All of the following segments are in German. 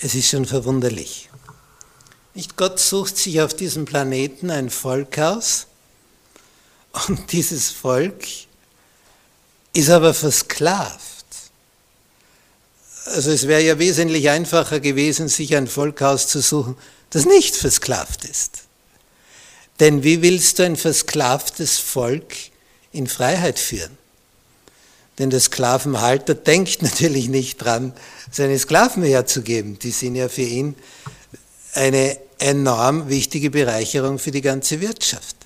Es ist schon verwunderlich. Nicht Gott sucht sich auf diesem Planeten ein Volk aus und dieses Volk ist aber versklavt. Also es wäre ja wesentlich einfacher gewesen, sich ein Volk auszusuchen, das nicht versklavt ist. Denn wie willst du ein versklavtes Volk in Freiheit führen? Denn der Sklavenhalter denkt natürlich nicht dran, seine Sklaven herzugeben. Die sind ja für ihn eine enorm wichtige Bereicherung für die ganze Wirtschaft.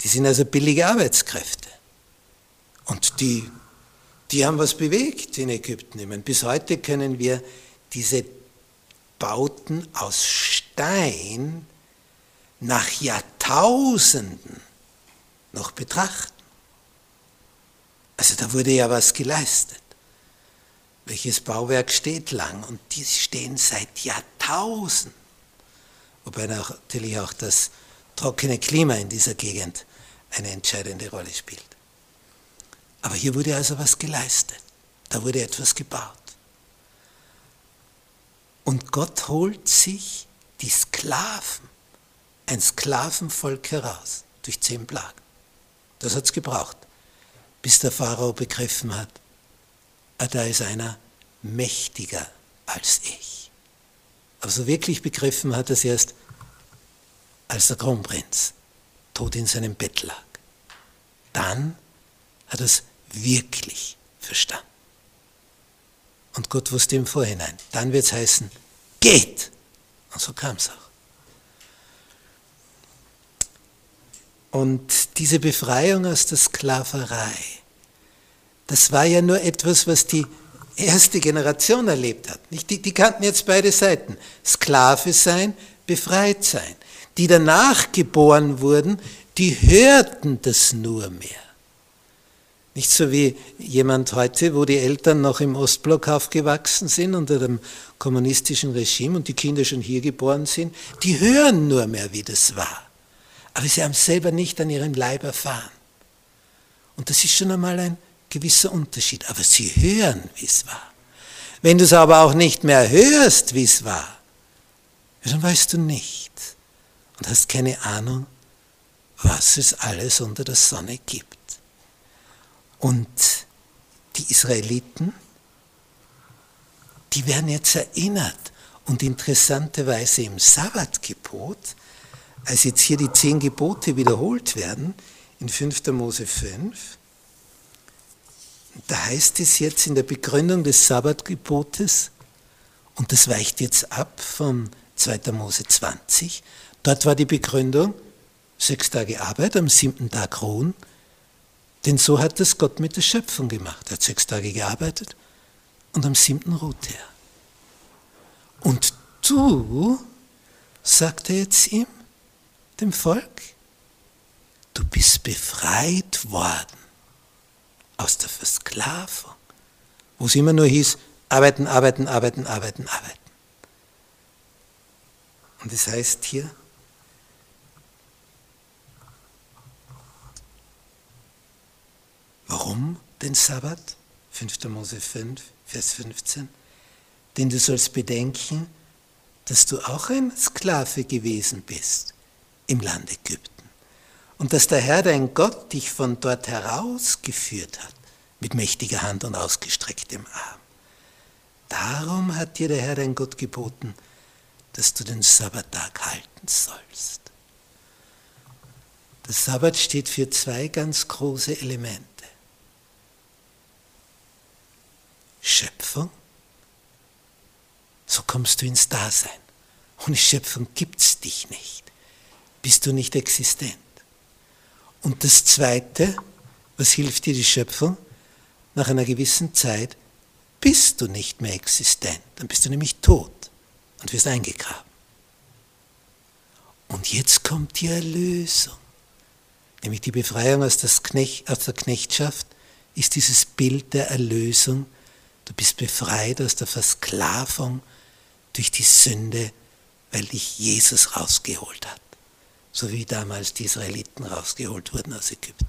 Die sind also billige Arbeitskräfte. Und die, die haben was bewegt in Ägypten. Ich meine, bis heute können wir diese Bauten aus Stein nach Jahrtausenden noch betrachten. Also da wurde ja was geleistet. Welches Bauwerk steht lang? Und die stehen seit Jahrtausenden. Wobei natürlich auch das trockene Klima in dieser Gegend eine entscheidende Rolle spielt. Aber hier wurde also was geleistet. Da wurde etwas gebaut. Und Gott holt sich die Sklaven, ein Sklavenvolk heraus, durch zehn Plagen. Das hat es gebraucht bis der Pharao begriffen hat, ah, da ist einer mächtiger als ich. Aber so wirklich begriffen hat er es erst, als der Kronprinz tot in seinem Bett lag. Dann hat er es wirklich verstanden. Und Gott wusste im Vorhinein, dann wird es heißen, geht. Und so kam es auch. Und diese Befreiung aus der Sklaverei, das war ja nur etwas, was die erste Generation erlebt hat. Die, die kannten jetzt beide Seiten. Sklave sein, befreit sein. Die danach geboren wurden, die hörten das nur mehr. Nicht so wie jemand heute, wo die Eltern noch im Ostblock aufgewachsen sind unter dem kommunistischen Regime und die Kinder schon hier geboren sind, die hören nur mehr, wie das war aber sie haben selber nicht an ihrem Leib erfahren. Und das ist schon einmal ein gewisser Unterschied. Aber sie hören, wie es war. Wenn du es aber auch nicht mehr hörst, wie es war, dann weißt du nicht und hast keine Ahnung, was es alles unter der Sonne gibt. Und die Israeliten, die werden jetzt erinnert und interessanterweise im Sabbatgebot als jetzt hier die zehn Gebote wiederholt werden, in 5. Mose 5, da heißt es jetzt in der Begründung des Sabbatgebotes, und das weicht jetzt ab von 2. Mose 20, dort war die Begründung, sechs Tage Arbeit, am siebten Tag ruhen, denn so hat das Gott mit der Schöpfung gemacht. Er hat sechs Tage gearbeitet und am siebten ruhte er. Und du, sagt er jetzt ihm, dem Volk, du bist befreit worden aus der Versklavung, wo es immer nur hieß, arbeiten, arbeiten, arbeiten, arbeiten, arbeiten. Und es das heißt hier, warum den Sabbat? 5. Mose 5, Vers 15. Denn du sollst bedenken, dass du auch ein Sklave gewesen bist im Land Ägypten. Und dass der Herr, dein Gott, dich von dort herausgeführt hat, mit mächtiger Hand und ausgestrecktem Arm. Darum hat dir der Herr dein Gott geboten, dass du den Sabbattag halten sollst. Der Sabbat steht für zwei ganz große Elemente. Schöpfung, so kommst du ins Dasein. Ohne Schöpfung gibt es dich nicht. Bist du nicht existent. Und das Zweite, was hilft dir die Schöpfung? Nach einer gewissen Zeit bist du nicht mehr existent. Dann bist du nämlich tot und wirst eingegraben. Und jetzt kommt die Erlösung. Nämlich die Befreiung aus, Knecht, aus der Knechtschaft ist dieses Bild der Erlösung. Du bist befreit aus der Versklavung durch die Sünde, weil dich Jesus rausgeholt hat. So wie damals die Israeliten rausgeholt wurden aus Ägypten.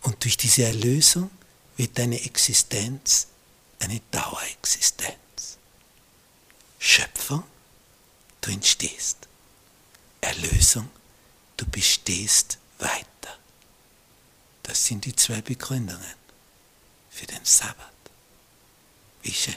Und durch diese Erlösung wird deine Existenz eine Dauerexistenz. Schöpfung, du entstehst. Erlösung, du bestehst weiter. Das sind die zwei Begründungen für den Sabbat. Wie schön.